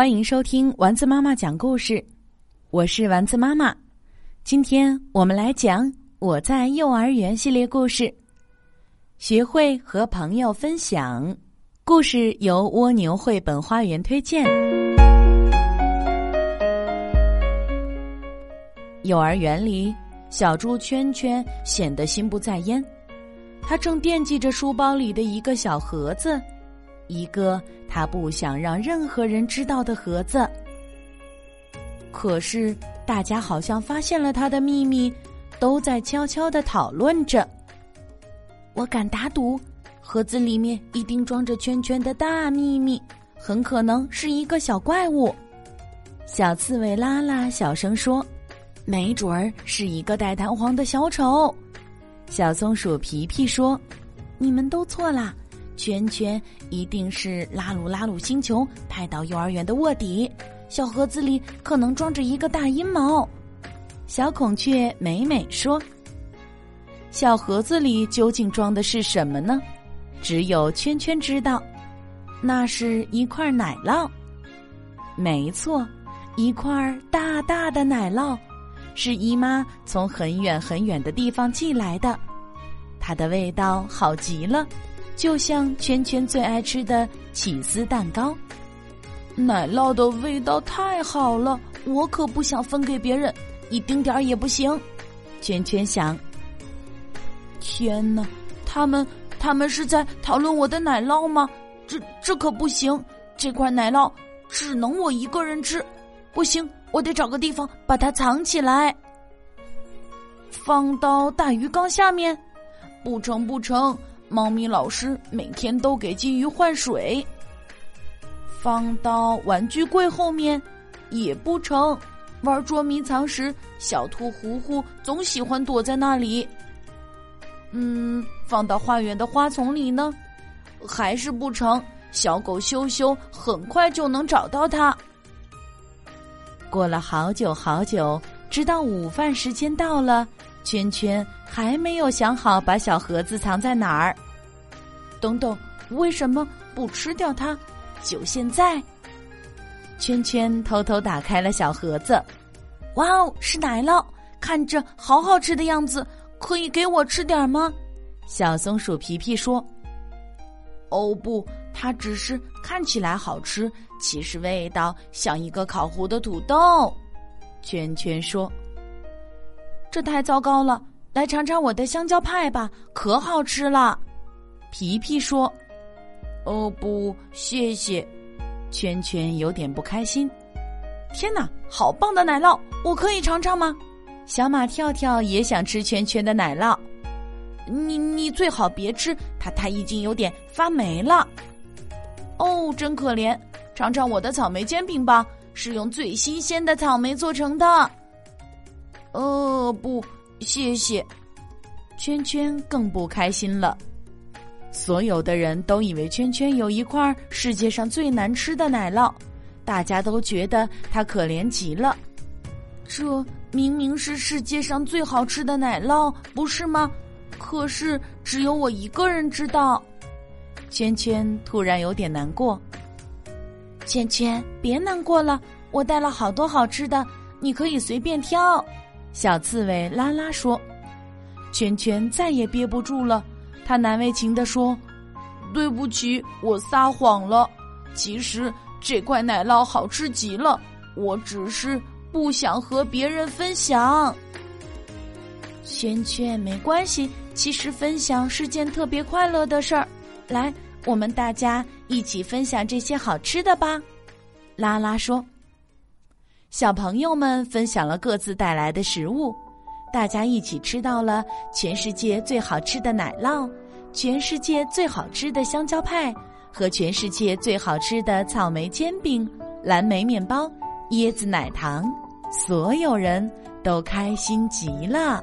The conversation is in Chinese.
欢迎收听丸子妈妈讲故事，我是丸子妈妈。今天我们来讲我在幼儿园系列故事，学会和朋友分享。故事由蜗牛绘本花园推荐。幼儿园里，小猪圈圈显得心不在焉，他正惦记着书包里的一个小盒子。一个他不想让任何人知道的盒子。可是大家好像发现了他的秘密，都在悄悄的讨论着。我敢打赌，盒子里面一定装着圈圈的大秘密，很可能是一个小怪物。小刺猬拉拉小声说：“没准儿是一个带弹簧的小丑。”小松鼠皮皮说：“你们都错啦。”圈圈一定是拉鲁拉鲁星球派到幼儿园的卧底，小盒子里可能装着一个大阴谋。小孔雀美美说：“小盒子里究竟装的是什么呢？只有圈圈知道。那是一块奶酪，没错，一块大大的奶酪，是姨妈从很远很远的地方寄来的，它的味道好极了。”就像圈圈最爱吃的起司蛋糕，奶酪的味道太好了，我可不想分给别人，一丁点儿也不行。圈圈想：天哪，他们他们是在讨论我的奶酪吗？这这可不行，这块奶酪只能我一个人吃，不行，我得找个地方把它藏起来，放到大鱼缸下面，不成不成。猫咪老师每天都给金鱼换水，放到玩具柜后面也不成。玩捉迷藏时，小兔糊糊总喜欢躲在那里。嗯，放到花园的花丛里呢，还是不成。小狗羞羞很快就能找到它。过了好久好久，直到午饭时间到了。圈圈还没有想好把小盒子藏在哪儿。等等，为什么不吃掉它？就现在！圈圈偷偷打开了小盒子，哇哦，是奶酪，看着好好吃的样子，可以给我吃点吗？小松鼠皮皮说：“哦不，它只是看起来好吃，其实味道像一个烤糊的土豆。”圈圈说。这太糟糕了！来尝尝我的香蕉派吧，可好吃了。皮皮说：“哦不，谢谢。”圈圈有点不开心。天哪，好棒的奶酪，我可以尝尝吗？小马跳跳也想吃圈圈的奶酪。你你最好别吃，它它已经有点发霉了。哦，真可怜！尝尝我的草莓煎饼吧，是用最新鲜的草莓做成的。呃，不，谢谢。圈圈更不开心了。所有的人都以为圈圈有一块世界上最难吃的奶酪，大家都觉得他可怜极了。这明明是世界上最好吃的奶酪，不是吗？可是只有我一个人知道。圈圈突然有点难过。圈圈，别难过了，我带了好多好吃的，你可以随便挑。小刺猬拉拉说：“圈圈再也憋不住了，他难为情地说：‘对不起，我撒谎了。其实这块奶酪好吃极了，我只是不想和别人分享。’圈圈没关系，其实分享是件特别快乐的事儿。来，我们大家一起分享这些好吃的吧。”拉拉说。小朋友们分享了各自带来的食物，大家一起吃到了全世界最好吃的奶酪、全世界最好吃的香蕉派和全世界最好吃的草莓煎饼、蓝莓面包、椰子奶糖，所有人都开心极了。